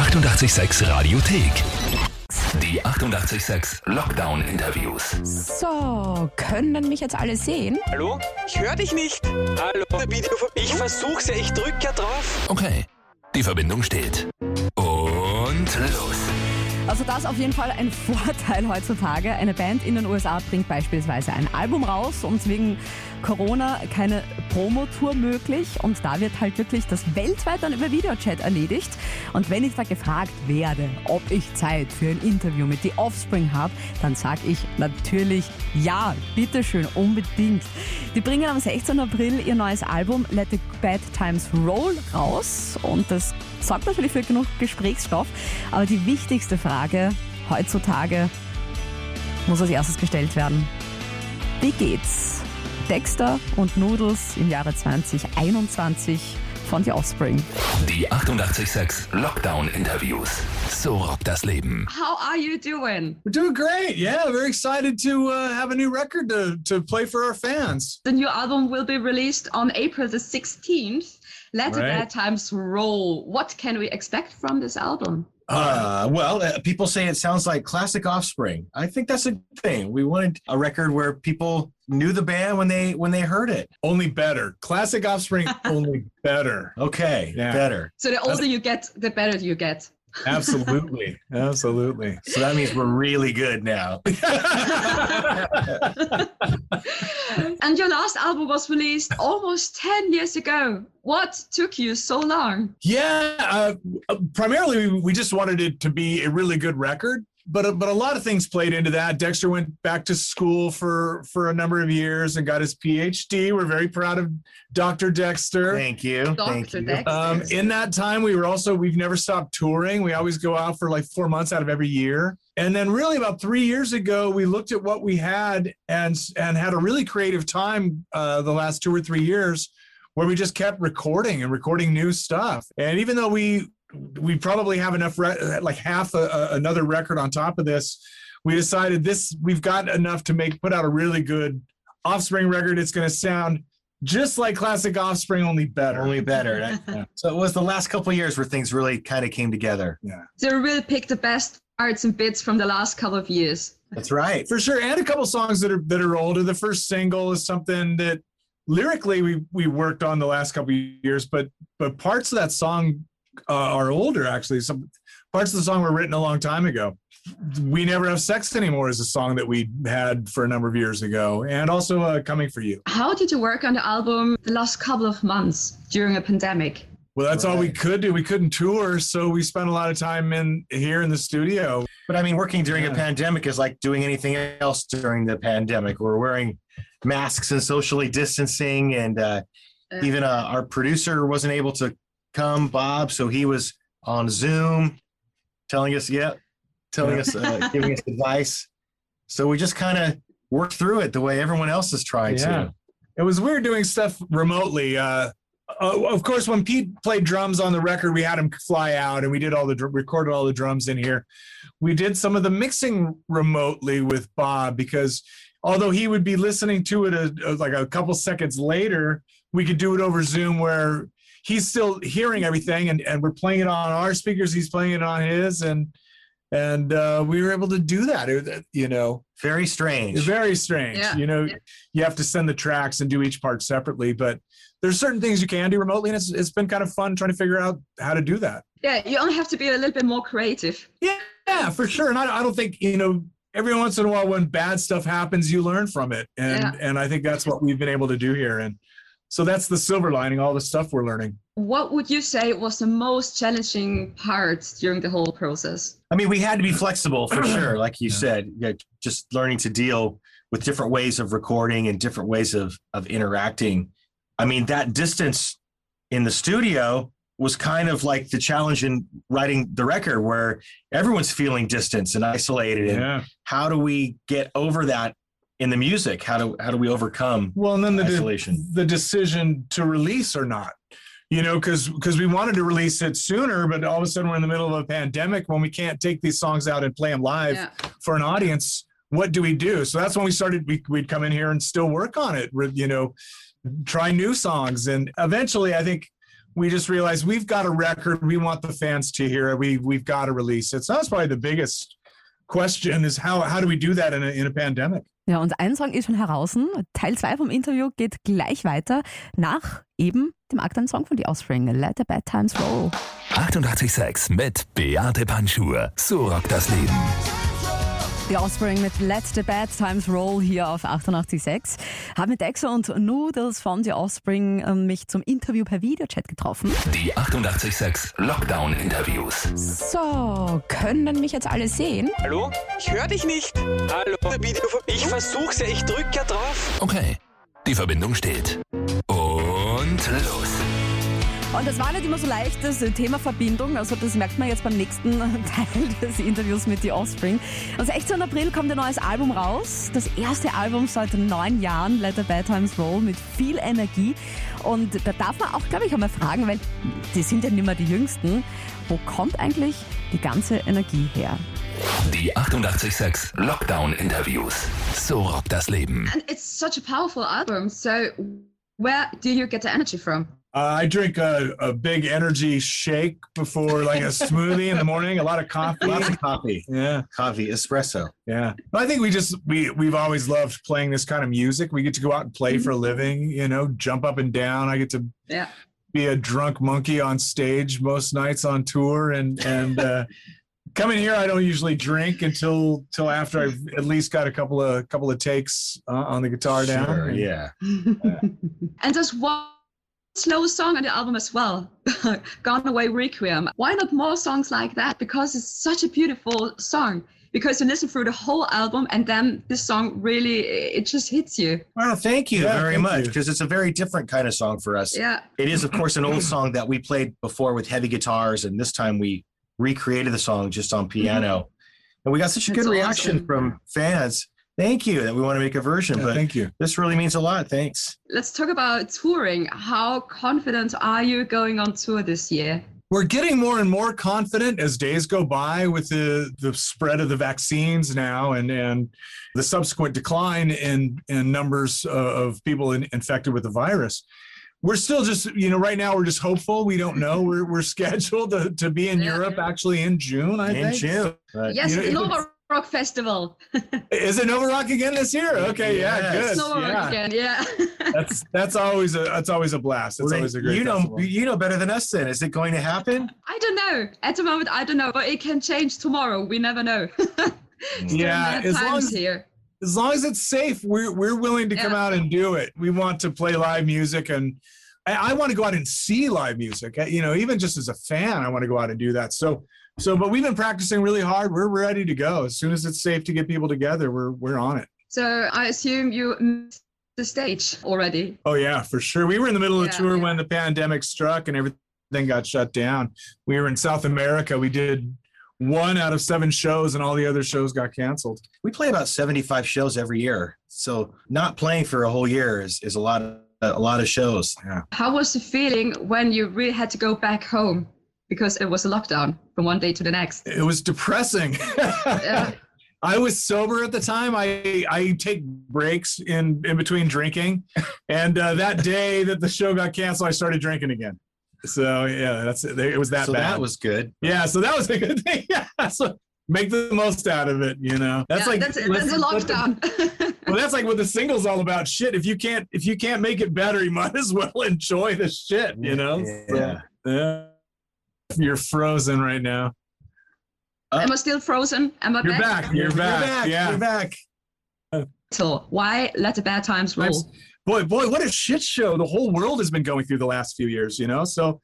886 Radiothek. Die 886 Lockdown Interviews. So, können mich jetzt alle sehen? Hallo? Ich höre dich nicht. Hallo? Video ich versuch's ja, ich drück ja drauf. Okay, die Verbindung steht. Und los. Also das ist auf jeden Fall ein Vorteil heutzutage. Eine Band in den USA bringt beispielsweise ein Album raus und wegen Corona keine Promotour möglich und da wird halt wirklich das weltweit dann über Videochat erledigt. Und wenn ich da gefragt werde, ob ich Zeit für ein Interview mit The Offspring habe, dann sage ich natürlich ja, bitteschön, unbedingt. Die bringen am 16. April ihr neues Album Let the Bad Times Roll raus und das sorgt natürlich für genug Gesprächsstoff. Aber die wichtigste Frage heutzutage muss als erstes gestellt werden. Wie geht's? Dexter und Noodles im Jahre 2021 von The Offspring. Die 886 Lockdown Interviews. So rockt das Leben. How are you doing? We're doing great. Yeah, very excited to uh, have a new record to, to play for our fans. The new album will be released on April the 16th. Let the Right. bad times roll. What can we expect from this album? Uh, well, uh, people say it sounds like classic Offspring. I think that's a good thing. We wanted a record where people knew the band when they when they heard it. Only better. Classic Offspring, only better. Okay, Yeah. better. So the older you get, the better you get. Absolutely. Absolutely. So that means we're really good now. And your last album was released almost 10 years ago. What took you so long? Yeah, uh, primarily we- we just wanted it to be a really good record, but but a lot of things played into that. Dexter went back to school for for a number of years and got his PhD. We're very proud of Dr. Dexter. Thank you. Thank Dr. you. Dexter. Um, in that time, we were also we've never stopped touring. We always go out for like four months out of every year. And then, really, about three years ago, we looked at what we had and and had a really creative time uh, the last two or three years, where we just kept recording and recording new stuff. And even though we we probably have enough re- like half a, a, another record on top of this, we decided this we've got enough to make put out a really good Offspring record. It's going to sound just like classic Offspring, only better. Only better. That- So it was the last couple of years where things really kind of came together. Yeah. So we really picked the best parts and bits from the last couple of years. That's right. for sure and a couple songs that are that are older the first single is something that lyrically we we worked on the last couple of years but but parts of that song uh, are older actually. Some parts of the song were written a long time ago. We never have sex anymore is a song that we had for a number of years ago and also uh, coming for you. How did you work on the album the last couple of months during a pandemic? well that's all we could do. We couldn't tour so we spent a lot of time in here in the studio. But I mean, working during a pandemic is like doing anything else during the pandemic. We're wearing masks and socially distancing, and uh, Yeah. even uh, our producer wasn't able to come, Bob, so he was on Zoom, telling us, yeah, telling us, uh, giving us advice. So we just kind of worked through it the way everyone else is trying Yeah. to. it was weird doing stuff remotely. Uh, uh, of course, when Pete played drums on the record, we had him fly out and we did all the recorded all the drums in here. We did some of the mixing remotely with Bob because although he would be listening to it a, a- like a couple seconds later, we could do it over Zoom where he's still hearing everything and, and we're playing it on our speakers. He's playing it on his and and uh, we were able to do that. It- you know, Very strange. very strange. Yeah. You know, Yeah. you have to send the tracks and do each part separately, but there's certain things you can do remotely, and it's it's been kind of fun trying to figure out how to do that. Yeah, you only have to be a little bit more creative. Yeah, for sure. And I, I don't think you know. Every once in a while, when bad stuff happens, you learn from it, and Yeah. and I think that's what we've been able to do here. And so that's the silver lining, all the stuff we're learning. What would you say was the most challenging part during the whole process? I mean, we had to be flexible for sure, like you Yeah. said. Yeah, just learning to deal with different ways of recording and different ways of of interacting. I mean, that distance in the studio was kind of like the challenge in writing the record, where everyone's feeling distance and isolated. And Yeah. how do we get over that in the music? How do how do we overcome Well, and then the de- the decision to release or not. You know, because because we wanted to release it sooner, but all of a sudden we're in the middle of a pandemic when we can't take these songs out and play them live Yeah. for an audience. What do we do? So that's when we started. We, we'd come in here and still work on it. You know, try new songs, and eventually, I think we just realized we've got a record. We want the fans to hear it. We we've got to release it. So that's probably the biggest question: is how how do we do that in a in a pandemic? Ja, und ein Song ist schon heraus. Teil 2 vom Interview geht gleich weiter nach eben dem aktuellen Song von The Offspring, Let the Bad Times Roll. 886 mit Beate Panschur. So rockt das Leben. The Offspring mit Let the Bad Times Roll hier auf 88.6. Habe mit Dexa und Noodles von The Offspring äh, mich zum Interview per Videochat getroffen. Die 886 Lockdown Interviews. So, können mich jetzt alle sehen? Hallo? Ich höre dich nicht. Hallo? Ich versuch's ja, ich drück ja drauf. Okay, die Verbindung steht. Und los. Und das war nicht immer so leicht, das Thema Verbindung. Also das merkt man jetzt beim nächsten Teil des Interviews mit The Offspring. Am 16. April kommt ein neues Album raus. Das erste Album seit neun Jahren, Let the Bad Times Roll, mit viel Energie. Und da darf man auch, glaube ich, einmal fragen, weil die sind ja nicht mehr die Jüngsten. Wo kommt eigentlich die ganze Energie her? Die 886 Lockdown Interviews. So rockt das Leben. And it's such a powerful album. So where do you get the energy from? Uh, I drink a, a big energy shake before like a smoothie in the morning. A lot of coffee. Lots of coffee, Yeah, coffee, espresso. yeah. But I think we just we we've always loved playing this kind of music. We get to go out and play for a living. You know, jump up and down. I get to Yeah. be a drunk monkey on stage most nights on tour, and and uh, coming here, I don't usually drink until till after I've at least got a couple of couple of takes uh, on the guitar down. Sure, yeah. and there's one slow song on the album as well, Gone Away Requiem. Why not more songs like that? Because it's such a beautiful song. Because you listen through the whole album and then this song really it just hits you. Well, thank you Yeah, very thank much because it's a very different kind of song for us. Yeah. It is, of course, an old song that we played before with heavy guitars, and this time we recreated the song just on mm-hmm. piano. And we got such a That's good reaction awesome. from fans. Thank you that we want to make a version, Yeah, but thank you. this really means a lot. Thanks. Let's talk about touring. How confident are you going on tour this year? we're getting more and more confident as days go by with the the spread of the vaccines now and and the subsequent decline in in numbers of people in, infected with the virus we're still just you know right now we're just hopeful we don't know we're, we're scheduled to, to be in Yeah. europe actually in june i In think June. But Yes, you know, if Nova it's- Rock Festival. is it nova rock again this year okay yeah Yes. good Nova Rock again, yeah. that's that's always a that's always a blast that's Well, always a great you know, festival. you know better than us. Then is it going to happen? I don't know. At the moment, I don't know, but it can change tomorrow. We never know. yeah as long as here. as long as it's safe, we're we're willing to come out and do it. We want to play live music, and I, I want to go out and see live music. Uh, You know, even just as a fan, I want to go out and do that. So, so, but we've been practicing really hard. We're ready to go as soon as it's safe to get people together. We're we're on it. So I assume you missed the stage already. Oh yeah, for sure. We were in the middle of the tour yeah. when the pandemic struck and everything got shut down. We were in South America. We did one out of seven shows, and all the other shows got canceled. We play about seventy-five shows every year, so not playing for a whole year is, is a lot of a lot of shows. Yeah. How was the feeling when you really had to go back home because it was a lockdown from one day to the next? It was depressing. Yeah. I was sober at the time. I I take breaks in in between drinking, and uh, that day that the show got canceled, I started drinking again. So yeah, that's it. It was that so bad. that was good. yeah. So that was a good thing. Yeah. So make the most out of it. You know. That's Yeah, like that's, that's a listen, what the- lockdown. well, that's like what the single's all about. Shit. If you can't if you can't make it better, you might as well enjoy the shit. You know. So, Yeah. yeah. You're frozen right now. Am I still frozen? Am I You're back? back. You're, back. Yeah. You're back. So Why let the bad times roll? Boy, boy, what a shit show the whole world has been going through the last few years, you know? So,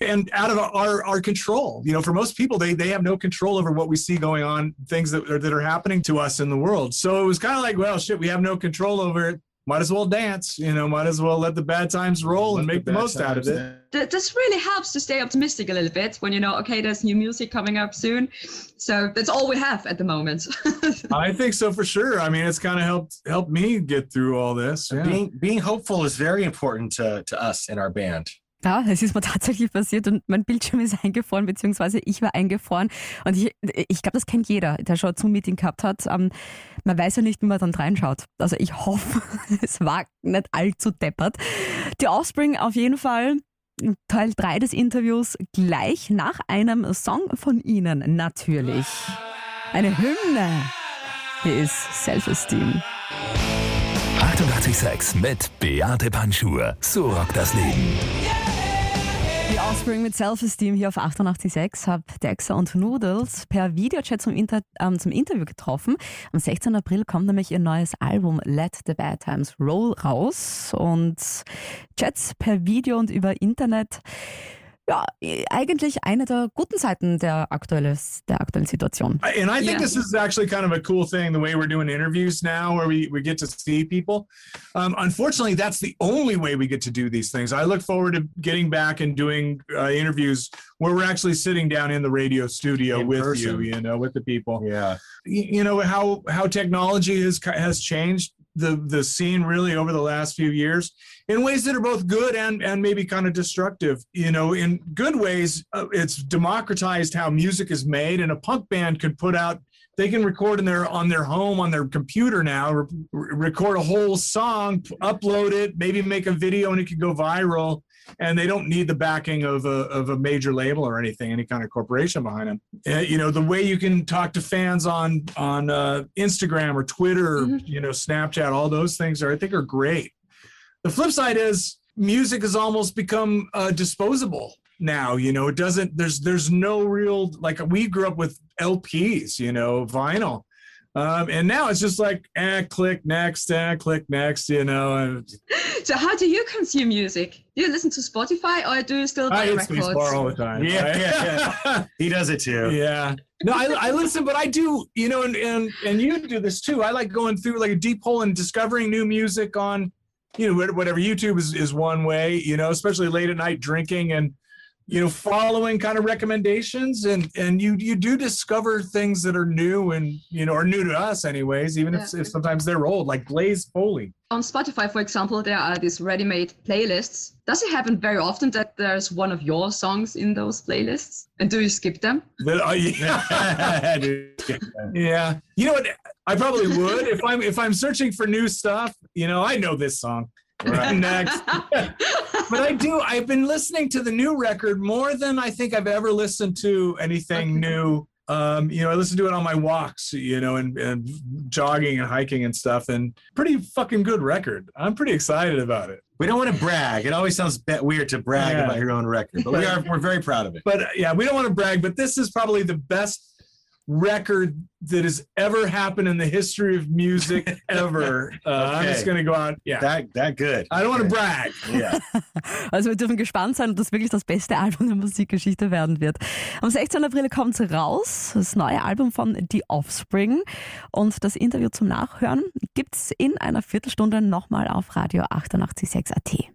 and out of our, our control, you know, for most people, they, they have no control over what we see going on, things that are, that are happening to us in the world. So it was kind of like, well, shit, we have no control over it. Might as well dance, you know, might as well let the bad times roll and make the, bad most out of it. Th- this really helps to stay optimistic a little bit when you know, okay, there's new music coming up soon. So that's all we have at the moment. I think so for sure. I mean, it's kind of helped helped me get through all this. Yeah. Being being hopeful is very important to, to us in our band. Ja, es ist mir tatsächlich passiert und mein Bildschirm ist eingefroren, beziehungsweise ich war eingefroren. Und ich, ich glaube, das kennt jeder, der schon ein Zoom-Meeting gehabt hat. Ähm, man weiß ja nicht, wie man dann reinschaut. Also ich hoffe, es war nicht allzu deppert. Die Offspring auf jeden Fall Teil 3 des Interviews gleich nach einem Song von Ihnen natürlich. Eine Hymne. Hier ist Self-Esteem. 886 mit Beate Panschur. So rockt das Leben. Die Offspring mit Self-Esteem hier auf 88.6 habe Dexa und Noodles per Videochat zum, Inter ähm, zum Interview getroffen. Am 16. April kommt nämlich ihr neues Album Let the Bad Times Roll raus und Chats per Video und über Internet ja, eigentlich eine der guten Seiten der, aktuelle, der aktuellen Situation. And I think yeah. this is actually kind of a cool thing, the way we're doing interviews now, where we, we get to see people. Um, unfortunately, that's the only way we get to do these things. I look forward to getting back and doing uh, interviews where we're actually sitting down in the radio studio in with person. you, you know, with the people. Yeah. You, you know, how, how technology has, has changed the the scene really over the last few years in ways that are both good and and maybe kind of destructive. You know in good ways uh, it's democratized how music is made and a punk band could put out they can record in their on their home on their computer now re- record a whole song upload it maybe make a video and it could go viral and they don't need the backing of a, of a major label or anything, any kind of corporation behind them. Uh, you know, the way you can talk to fans on on uh, Instagram or Twitter, mm-hmm. you know, Snapchat, all those things are I think are great. The flip side is music has almost become uh, disposable now. You know, it doesn't. There's there's no real like we grew up with LPs, you know, vinyl um, and now it's just like, eh, click next, eh, click next, you know. So, how do you consume music? Do you listen to Spotify or do you still buy I records? all the time. Yeah, right? yeah, yeah. he does it too. Yeah. No, I, I listen, but I do, you know, and, and and you do this too. I like going through like a deep hole and discovering new music on, you know, whatever YouTube is is one way, you know, especially late at night drinking and you know following kind of recommendations and and you you do discover things that are new and you know are new to us anyways even yeah. if, if sometimes they're old like blaze foley. On spotify for example there are these ready-made playlists. Does it happen very often that there's one of your songs in those playlists? And do you skip them? Uh, yeah. yeah. You know what? I probably would. If i'm if i'm searching for new stuff you know i know this song right next but I do. I've been listening to the new record more than I think I've ever listened to anything new. Um, you know, I listen to it on my walks, you know, and, and jogging and hiking and stuff, and pretty fucking good record. I'm pretty excited about it. We don't want to brag. It always sounds weird to brag yeah. about your own record, but we are we're very proud of it. But uh, yeah, we don't want to brag, but this is probably the best record that has ever happened in the history of music ever. Uh, okay. I'm just going to go out. Yeah. That, that good. I don't want to brag. Yeah. Also wir dürfen gespannt sein, ob das wirklich das beste Album der Musikgeschichte werden wird. Am 16. April kommt es raus, das neue Album von The Offspring. Und das Interview zum Nachhören gibt es in einer Viertelstunde nochmal auf Radio 886 AT.